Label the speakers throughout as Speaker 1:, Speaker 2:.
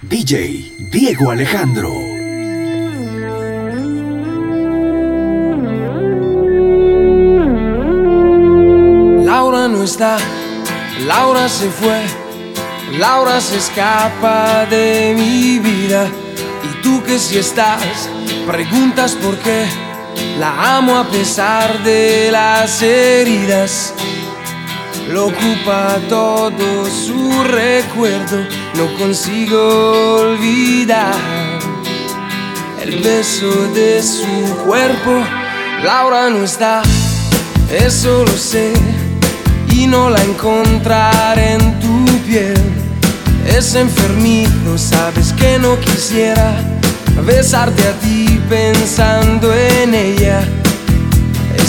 Speaker 1: DJ Diego Alejandro.
Speaker 2: Laura no está, Laura se fue, Laura se escapa de mi vida. Y tú que si estás, preguntas por qué. La amo a pesar de las heridas. Lo ocupa todo su recuerdo, no consigo olvidar el beso de su cuerpo. Laura no está, eso lo sé, y no la encontraré en tu piel. Es enfermizo, sabes que no quisiera besarte a ti pensando en ella.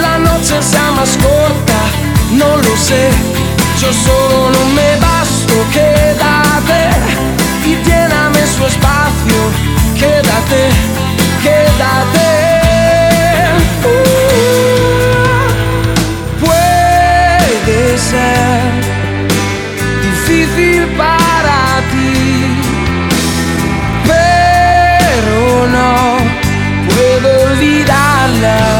Speaker 2: la noche sea más corta, no lo sé. Yo solo no me basto, quédate y lléname su espacio. Quédate, quédate. Uh, puede ser difícil para ti, pero no puedo olvidarla.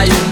Speaker 3: I.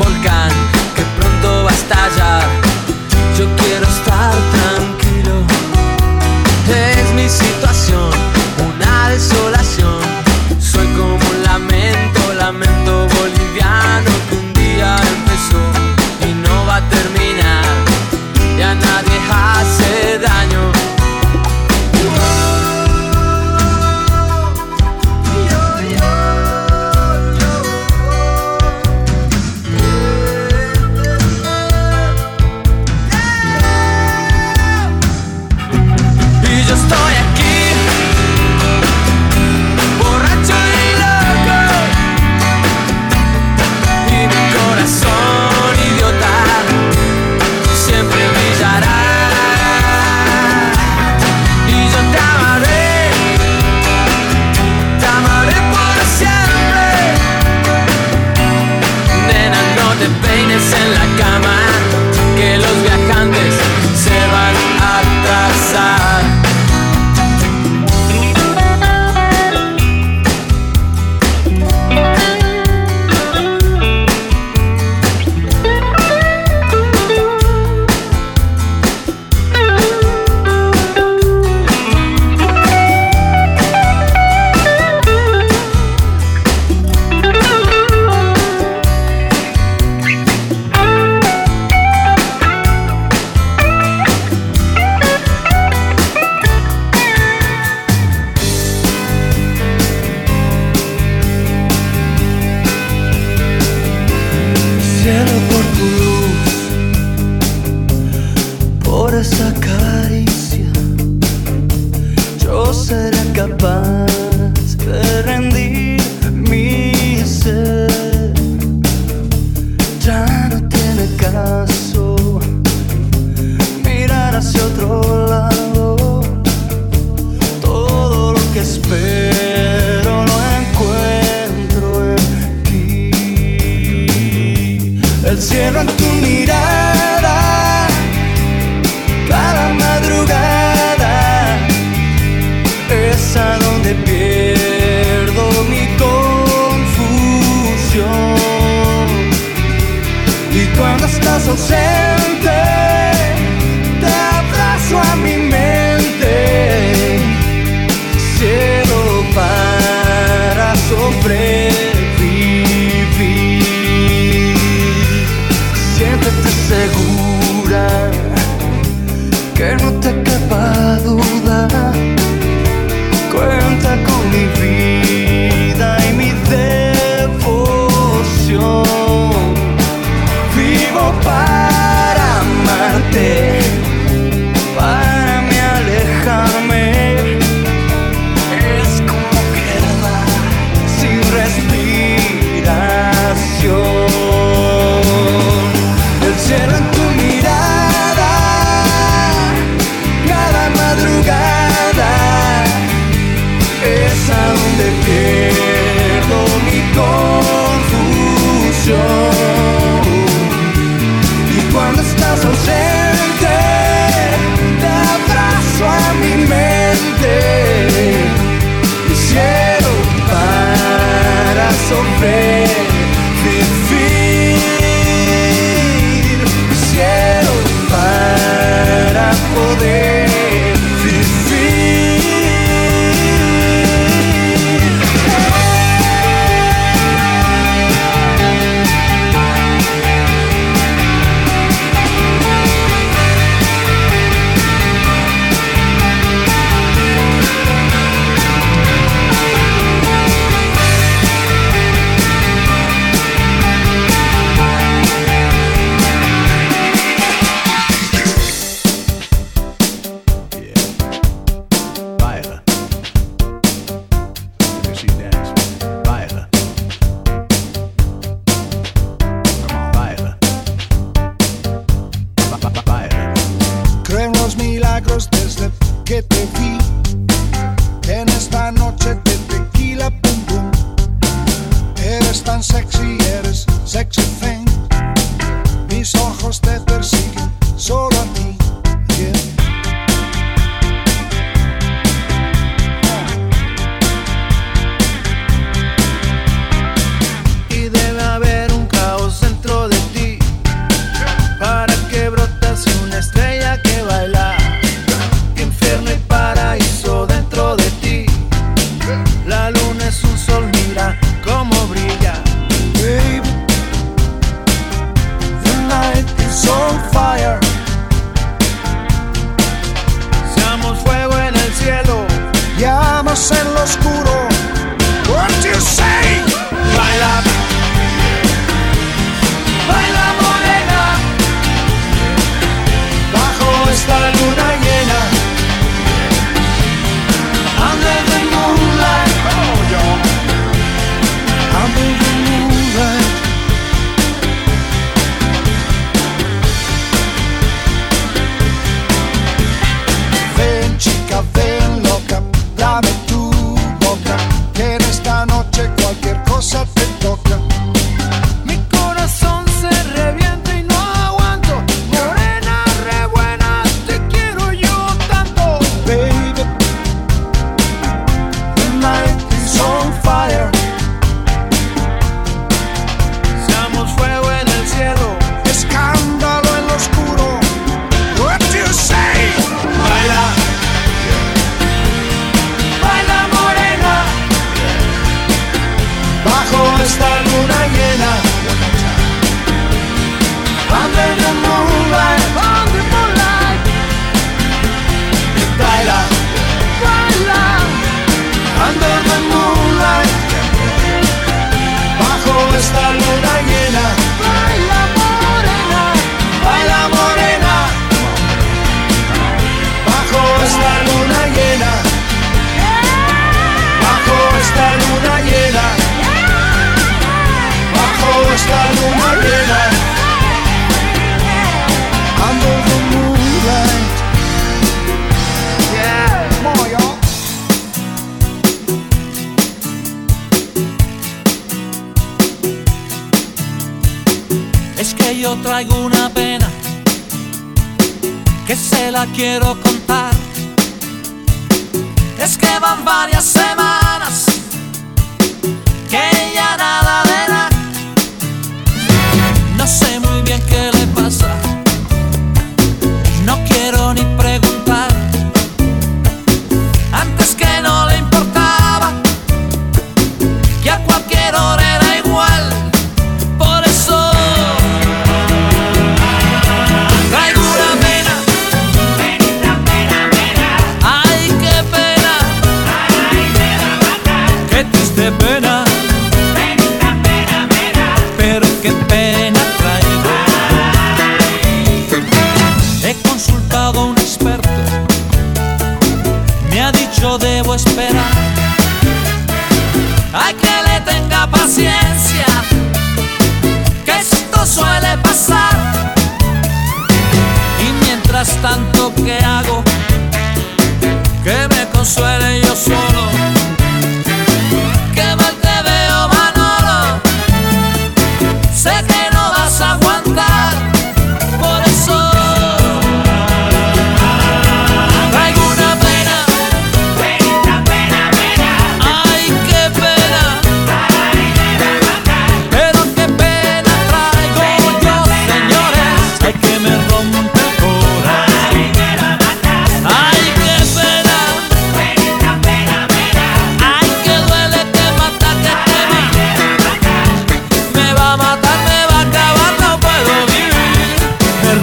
Speaker 3: encierro en
Speaker 4: tu
Speaker 5: mirada. Cada madrugada es a donde pierdo mi confusión. Y cuando estás
Speaker 6: ausente, que se la quiero contar. Es que van varias semanas.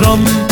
Speaker 7: Trump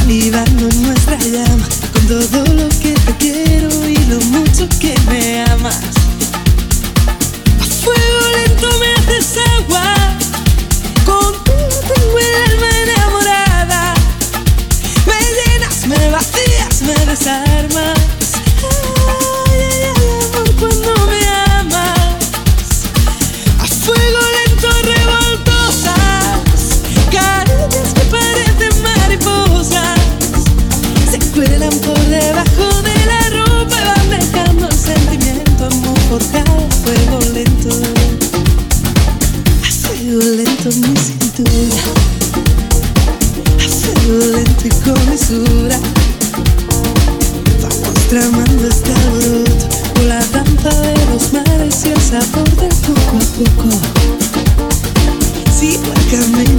Speaker 7: Avivando nuestra llama con todo lo que te quiero y lo mucho que me amas. A fuego lento me haces agua, contigo tengo el alma enamorada. Me llenas, me vacías, me desarmas. lento, I lento mi cintura, I feel lento y con mesura, vamos tramando este alboroto con la danza de los mares y el sabor del poco a poco. Sigo el camino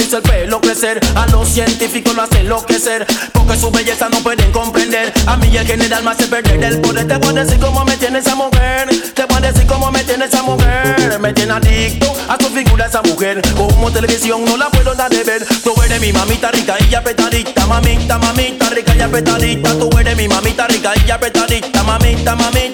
Speaker 8: hizo el pelo crecer. A los científicos lo hace enloquecer. Porque su belleza no pueden comprender. A mí el general me hace perder el poder. Te voy a decir cómo me tiene esa mujer. Te voy a decir cómo me tiene esa mujer. Me tiene adicto a su figura esa mujer. Como televisión no la puedo dar de ver. Tú eres mi mamita rica y apretadita. Mamita, mamita rica y apretadita. Tú eres mi mamita rica y apretadita. Mamita, mamita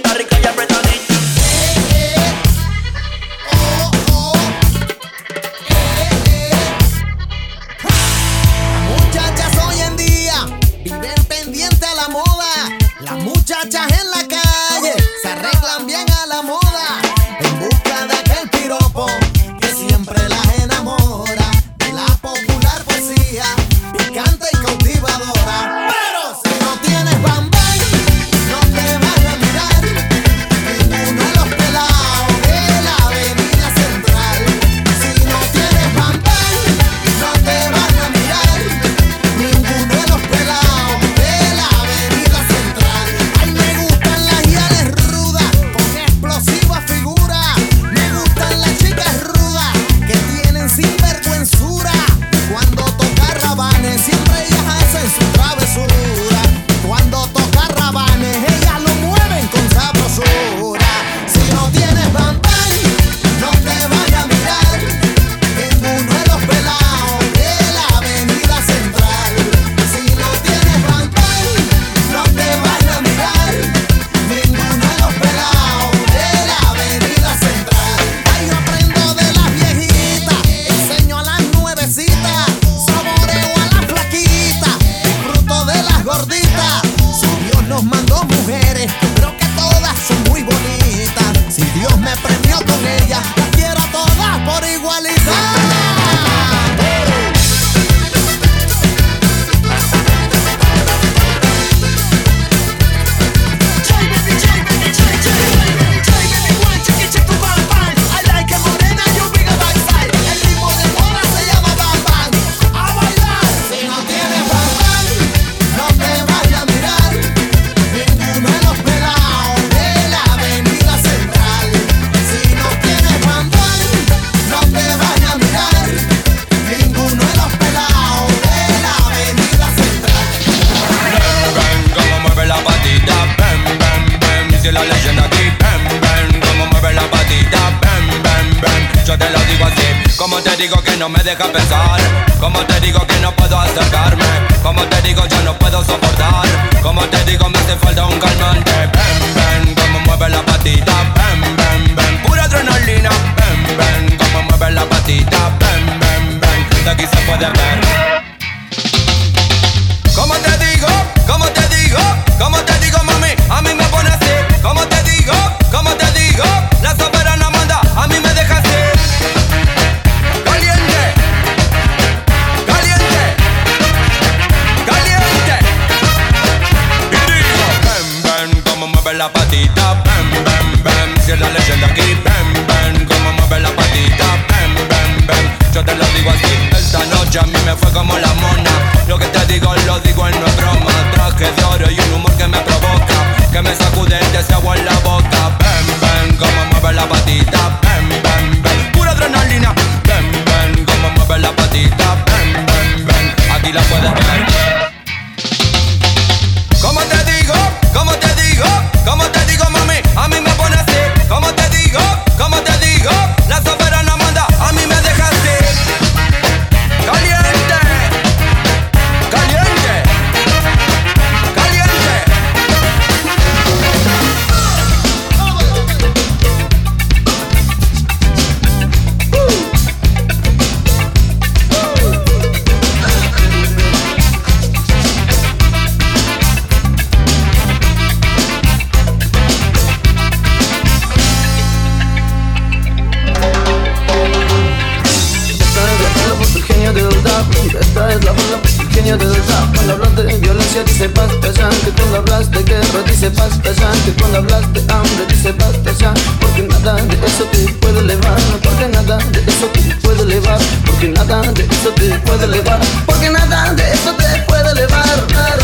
Speaker 8: Esta es
Speaker 9: la
Speaker 10: forma pequeña de verdad Cuando hablas de violencia dice basta ya Que cuando hablas de guerra dice basta ya Que cuando hablas de hambre dice basta ya Porque nada de eso te puede elevar. Porque nada de eso te puede elevar. Porque nada de eso te puede elevar. Porque nada de eso te puede elevar, elevar.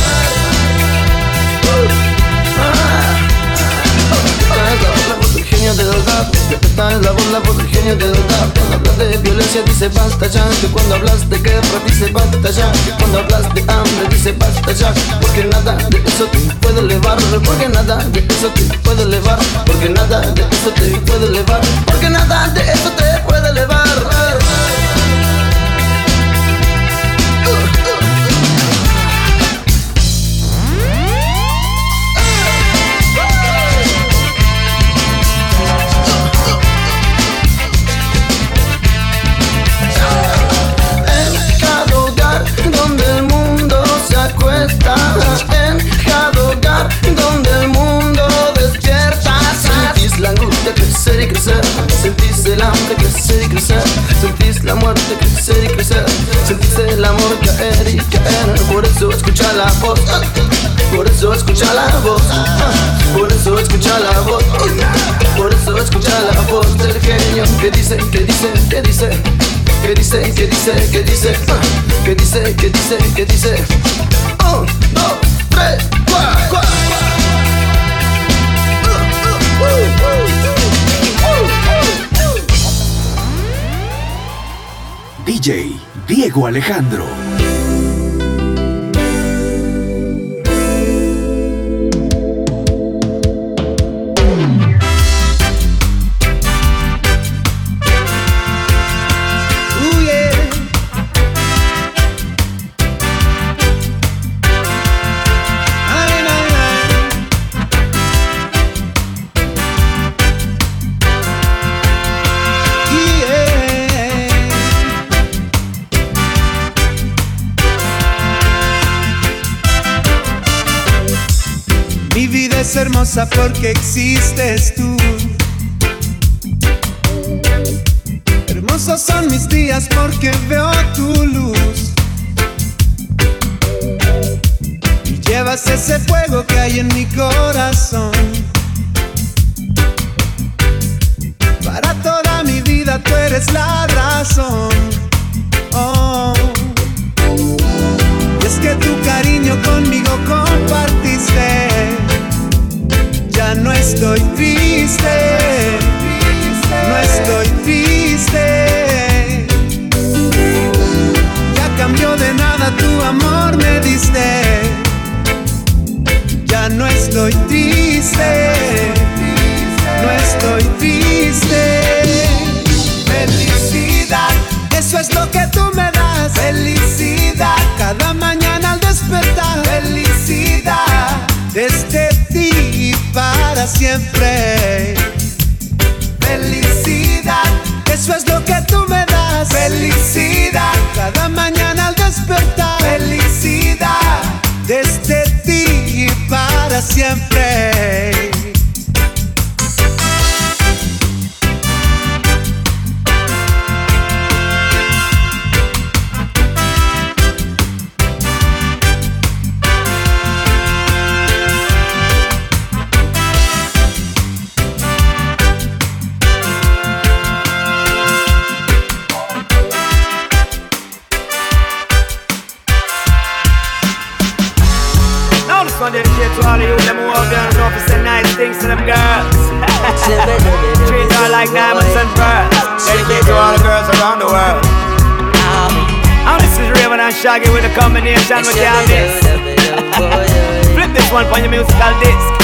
Speaker 10: genio del rap. Esta la banda voz del genio del Cuando hablas de violencia dice basta ya. Que cuando hablas de guerra dice basta ya. Cuando hablas de hambre dice basta ya. Porque nada de eso te puede elevar. Porque nada de eso te puede
Speaker 11: elevar. Porque nada de eso te puede elevar. Porque nada de eso te puede elevar. tú estás en cada donde el mundo despierta. Sentís la angustia crecer y crecer, sentís el hambre crecer y crecer, sentís la muerte crecer y crecer, sentís el amor caer y caer. Por eso escucha la voz, por eso escucha la voz, por eso escucha
Speaker 12: la voz, por eso escucha la voz del genio que dice, que dice, que dice que dice, que dice, que dice, uh, que dice, que dice, que dice. Un, dos, tres, cuatro. cuatro. DJ
Speaker 13: Diego Alejandro. Porque existes tú. Hermosos son mis días porque veo tu luz. Y llevas ese Felicidad, eso es
Speaker 12: lo
Speaker 13: que tú me das. Felicidad, cada mañana al despertar. Felicidad, desde ti y para siempre. Shaggy with a combination with your miss. Flip this one
Speaker 12: on
Speaker 13: your musical disc.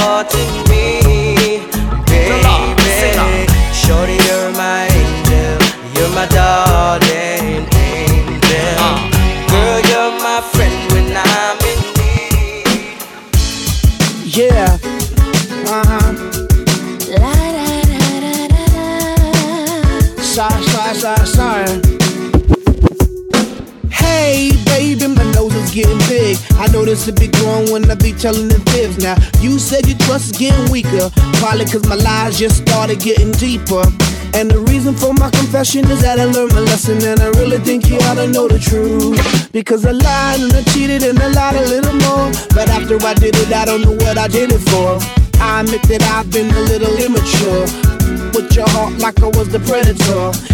Speaker 12: haunting me, baby. Shorty, you're my angel, you're my darling angel.
Speaker 13: Uh-huh.
Speaker 12: Girl, you're my friend when I'm in need.
Speaker 10: Yeah. Uh huh. La da da da da da. Sa sa sa sa. Getting big. I know this will be growing when I be telling the fibs. Now, you said your trust is getting weaker. Probably cause my lies just started getting deeper. And the reason for my confession is that I learned my lesson and I really think you ought to know the truth. Because I lied and I cheated and I lied a little more. But after I did it, I don't know what I did it for. I admit that I've been a little immature. With your heart like I was the predator.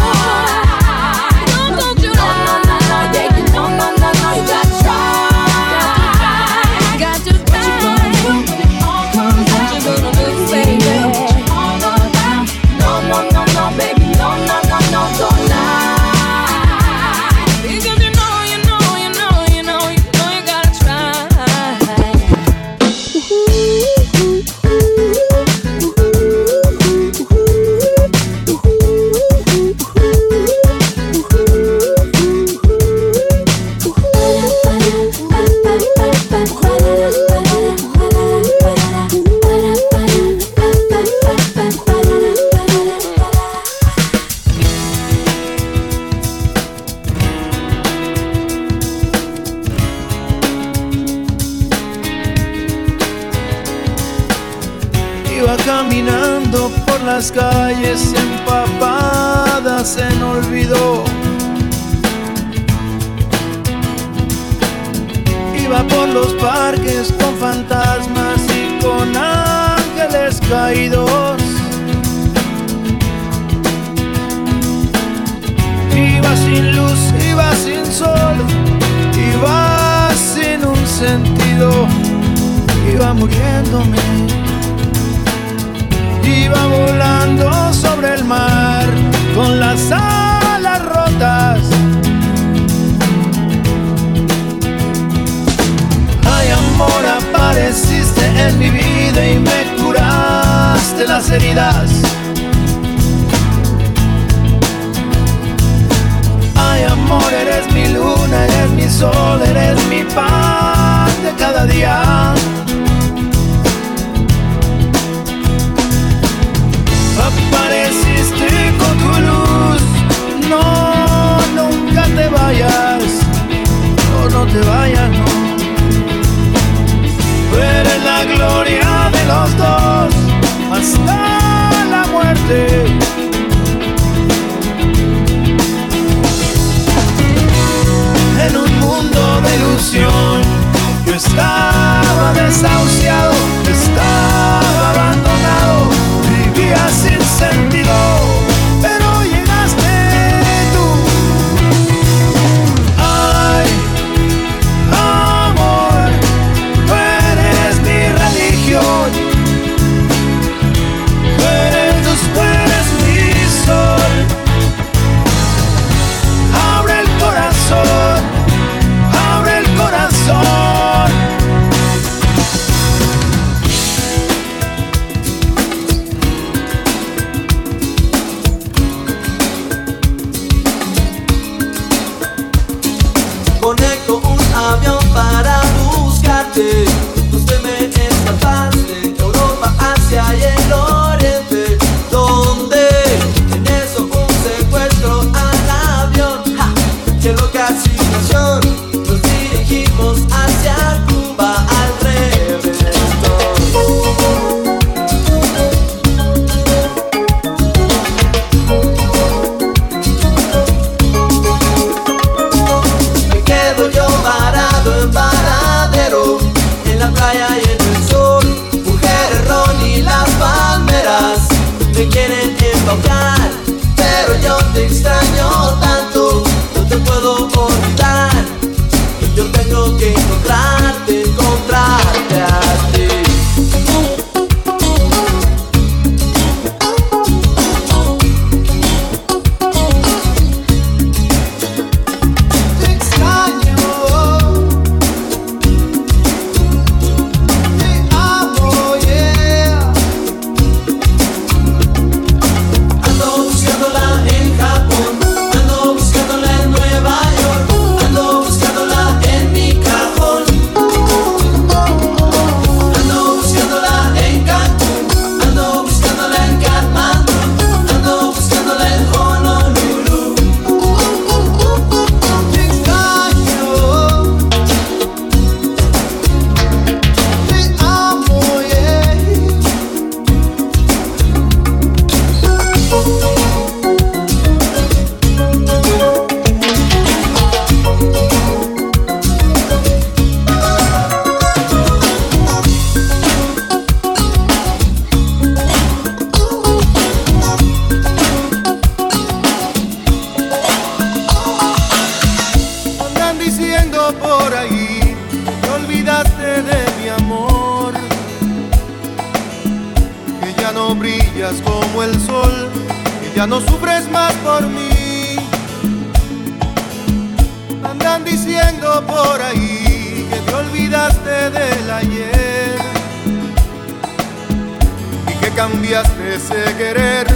Speaker 6: Cambiaste ese querer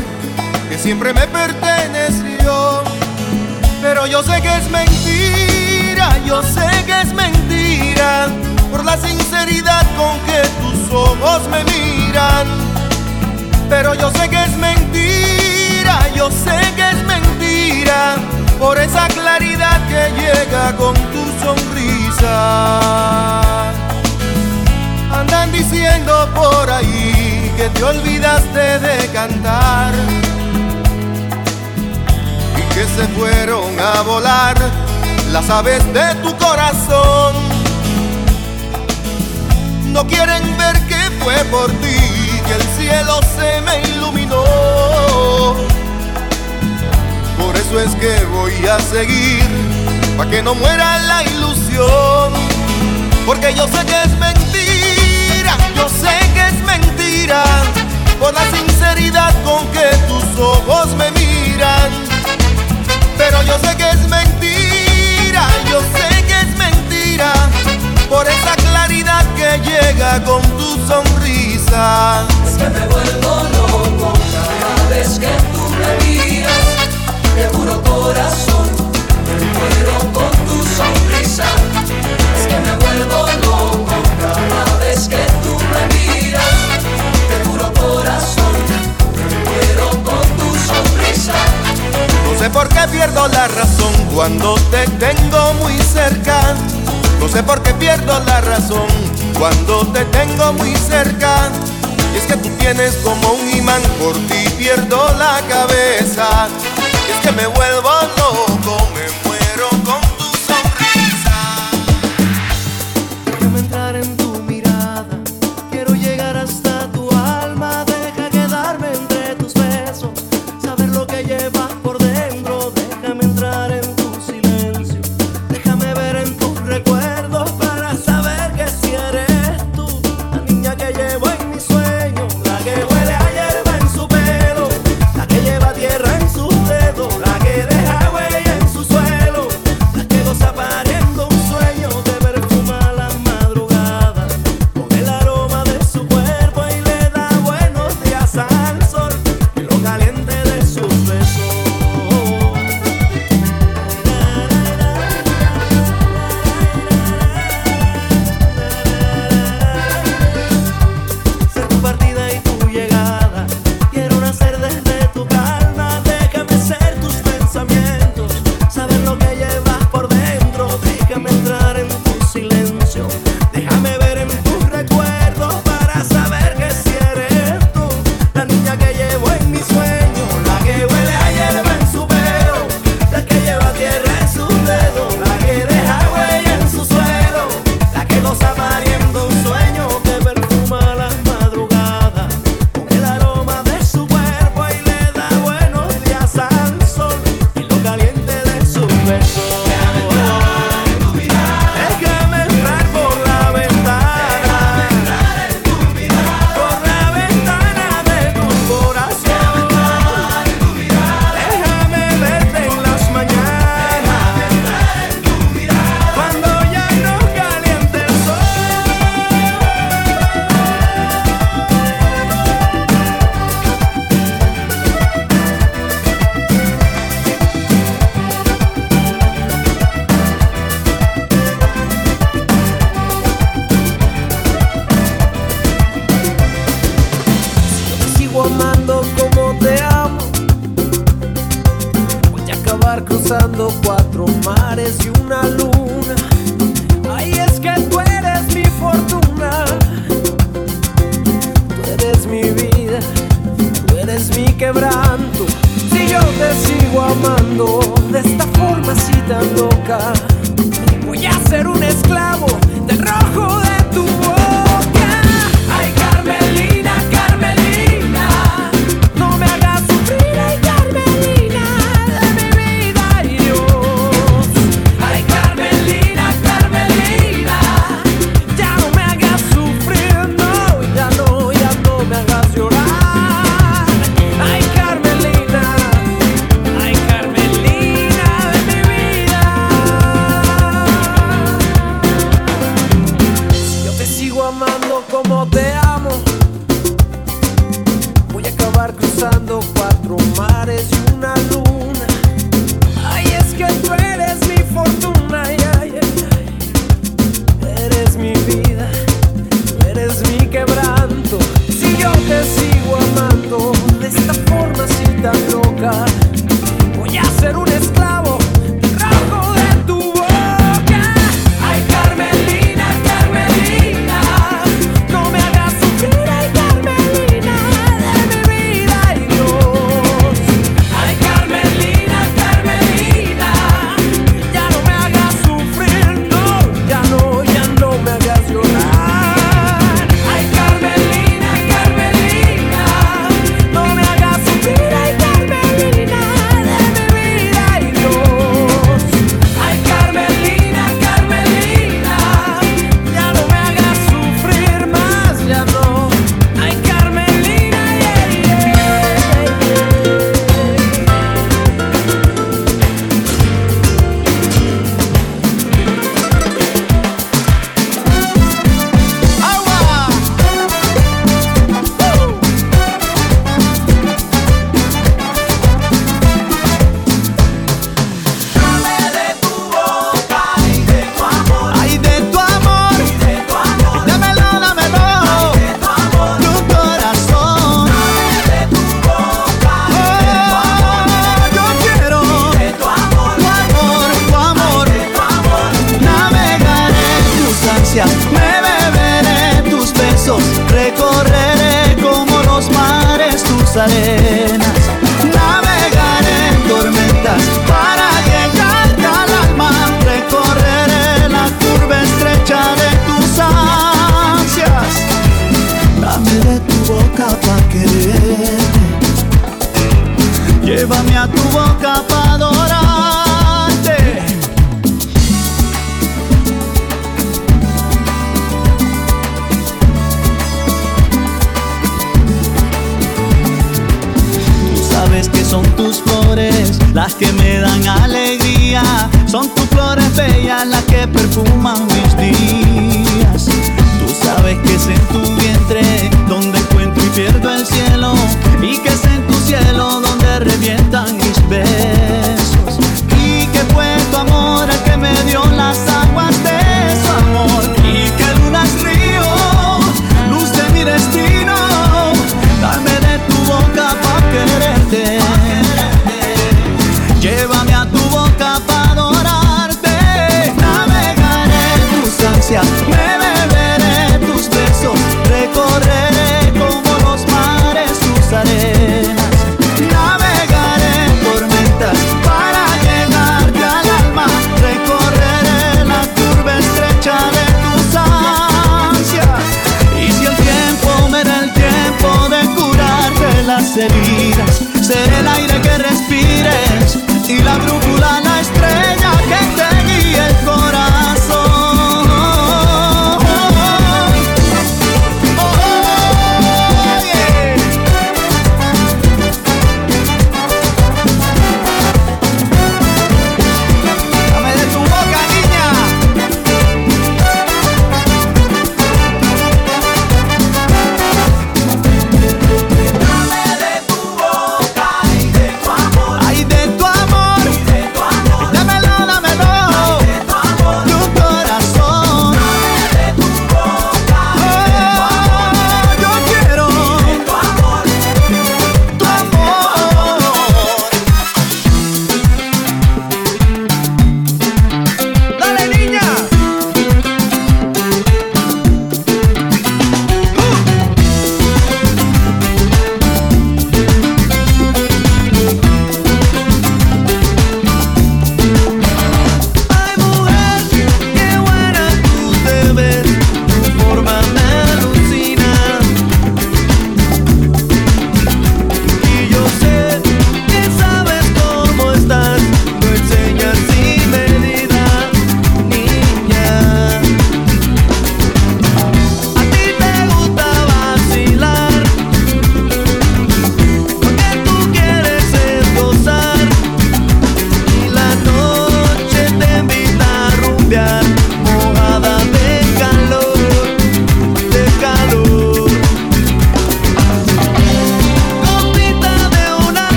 Speaker 6: que siempre me perteneció. Pero yo sé que es mentira, yo sé que es mentira por la sinceridad con que tus ojos me miran. Pero yo sé que es mentira, yo sé que es mentira por esa claridad que llega con tu sonrisa. Andan diciendo por ahí que te olvidaste de cantar y que se fueron a volar las aves de tu corazón. No quieren ver que fue por ti que el cielo se me iluminó. Por eso es que voy a seguir, para que no muera la ilusión. Porque yo sé que es mentira, yo sé que es mentira, por la sinceridad con que tus ojos me miran. Pero yo sé que es mentira, yo sé que es mentira, por esa claridad que llega con tu sonrisa.
Speaker 3: Es que me vuelvo loco cada vez que tú me miras. Te juro corazón, me muero con tu sonrisa. Es que me vuelvo loco
Speaker 6: No sé por qué pierdo la razón cuando te tengo muy cerca. No sé por qué pierdo la razón cuando te tengo muy cerca. Y es que tú tienes como un imán, por ti pierdo la cabeza. Y es que me vuelvo loco,
Speaker 14: arenas, navegaré en tormentas para llegarte al alma, recorreré la curva estrecha de tus ansias. Dame de tu boca para quererte, llévame a tu boca para que perfuman mi